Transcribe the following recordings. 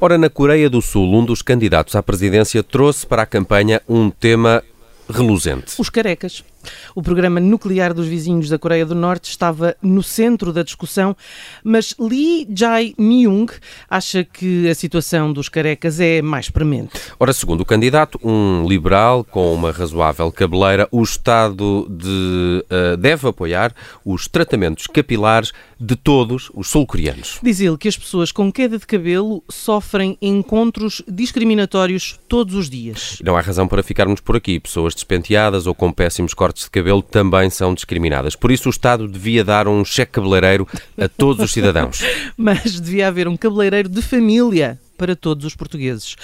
Ora, na Coreia do Sul, um dos candidatos à presidência trouxe para a campanha um tema reluzente. Os carecas. O programa nuclear dos vizinhos da Coreia do Norte estava no centro da discussão, mas Lee Jae-myung acha que a situação dos carecas é mais premente. Ora, segundo o candidato, um liberal com uma razoável cabeleira, o Estado de, uh, deve apoiar os tratamentos capilares de todos os sul-coreanos. Diz ele que as pessoas com queda de cabelo sofrem encontros discriminatórios todos os dias. Não há razão para ficarmos por aqui. Pessoas despenteadas ou com péssimos cortes cortes de cabelo também são discriminadas. Por isso, o Estado devia dar um cheque cabeleireiro a todos os cidadãos. Mas devia haver um cabeleireiro de família para todos os portugueses.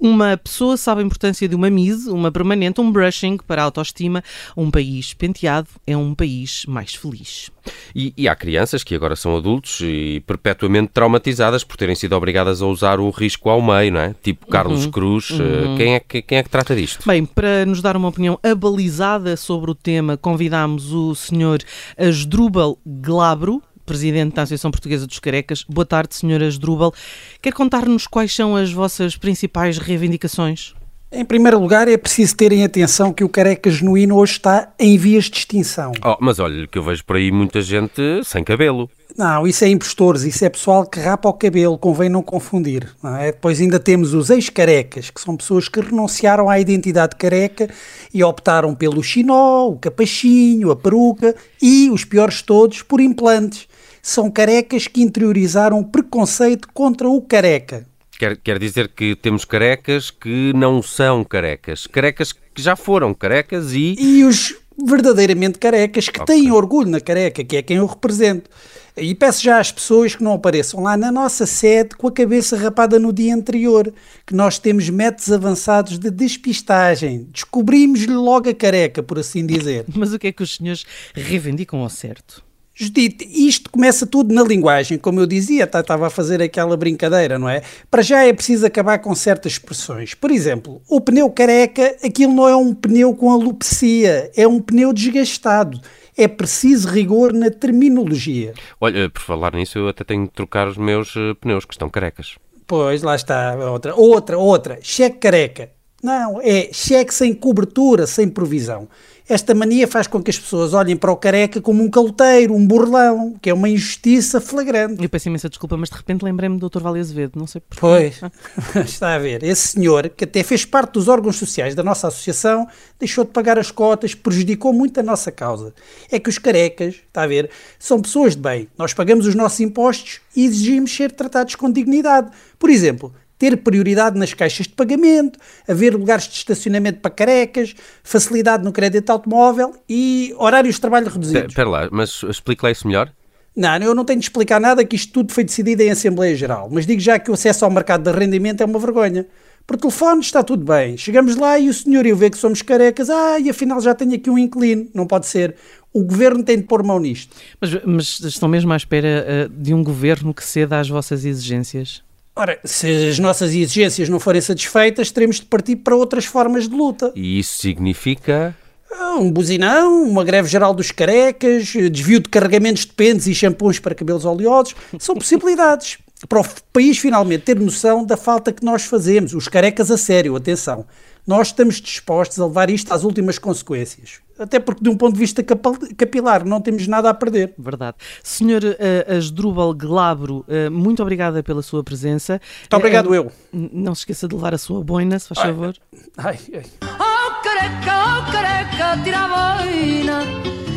Uma pessoa sabe a importância de uma mise, uma permanente, um brushing para a autoestima. Um país penteado é um país mais feliz. E, e, há crianças que agora são adultos e perpetuamente traumatizadas por terem sido obrigadas a usar o risco ao meio, não é? Tipo Carlos uhum, Cruz. Eh, uhum. Quem, é que, quem é que trata disto? Bem, para nos dar uma opinião abalizada sobre o tema, convidámos o senhor Asdrubal Glabro, presidente da Associação Portuguesa dos Carecas. Boa tarde, senhora Drubal. Quer contar-nos quais são as vossas principais reivindicações? Em primeiro lugar, é preciso terem atenção que o careca genuíno hoje está em vias de extinção. Oh, mas olha, que eu vejo por aí muita gente sem cabelo. Não, isso é impostores, isso é pessoal que rapa o cabelo, convém não confundir. Não é? Depois ainda temos os ex-carecas, que são pessoas que renunciaram à identidade careca e optaram pelo chinó, o capachinho, a peruca e, os piores todos, por implantes. São carecas que interiorizaram preconceito contra o careca. Quer, quer dizer que temos carecas que não são carecas. Carecas que já foram carecas e. E os verdadeiramente carecas que okay. têm orgulho na careca, que é quem eu represento. E peço já às pessoas que não apareçam lá na nossa sede com a cabeça rapada no dia anterior, que nós temos métodos avançados de despistagem. Descobrimos-lhe logo a careca, por assim dizer. Mas o que é que os senhores reivindicam ao certo? Judite, isto começa tudo na linguagem, como eu dizia, estava tá, a fazer aquela brincadeira, não é? Para já é preciso acabar com certas expressões. Por exemplo, o pneu careca, aquilo não é um pneu com alopecia, é um pneu desgastado. É preciso rigor na terminologia. Olha, por falar nisso, eu até tenho de trocar os meus uh, pneus, que estão carecas. Pois, lá está, outra, outra, outra, cheque careca. Não, é cheque sem cobertura, sem provisão. Esta mania faz com que as pessoas olhem para o careca como um caloteiro, um burlão, que é uma injustiça flagrante. Eu peço imensa desculpa, mas de repente lembrei-me do Dr. Vale Azevedo, não sei porquê. Pois, está a ver. Esse senhor, que até fez parte dos órgãos sociais da nossa associação, deixou de pagar as cotas, prejudicou muito a nossa causa. É que os carecas, está a ver, são pessoas de bem. Nós pagamos os nossos impostos e exigimos ser tratados com dignidade. Por exemplo, ter prioridade nas caixas de pagamento, haver lugares de estacionamento para carecas, facilidade no crédito automóvel e horários de trabalho reduzidos. Espera lá, mas explique lá isso melhor. Não, eu não tenho de explicar nada que isto tudo foi decidido em Assembleia Geral, mas digo já que o acesso ao mercado de arrendamento é uma vergonha. Por telefone está tudo bem. Chegamos lá e o senhor eu vê que somos carecas. Ah, e afinal já tenho aqui um inclino. Não pode ser. O governo tem de pôr mão nisto. Mas, mas estão mesmo à espera uh, de um governo que ceda às vossas exigências? Ora, se as nossas exigências não forem satisfeitas, teremos de partir para outras formas de luta. E isso significa? Ah, um buzinão, uma greve geral dos carecas, desvio de carregamentos de pentes e shampoos para cabelos oleosos. São possibilidades para o país finalmente ter noção da falta que nós fazemos. Os carecas a sério, atenção. Nós estamos dispostos a levar isto às últimas consequências até porque de um ponto de vista capilar não temos nada a perder. Verdade. Senhor uh, Asdrubal Glabro, uh, muito obrigada pela sua presença. Muito obrigado uh, eu. Não se esqueça de levar a sua boina, se faz ai, favor. Ai, ai. Oh, careca, oh, careca, tira a boina,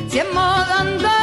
se é moda andar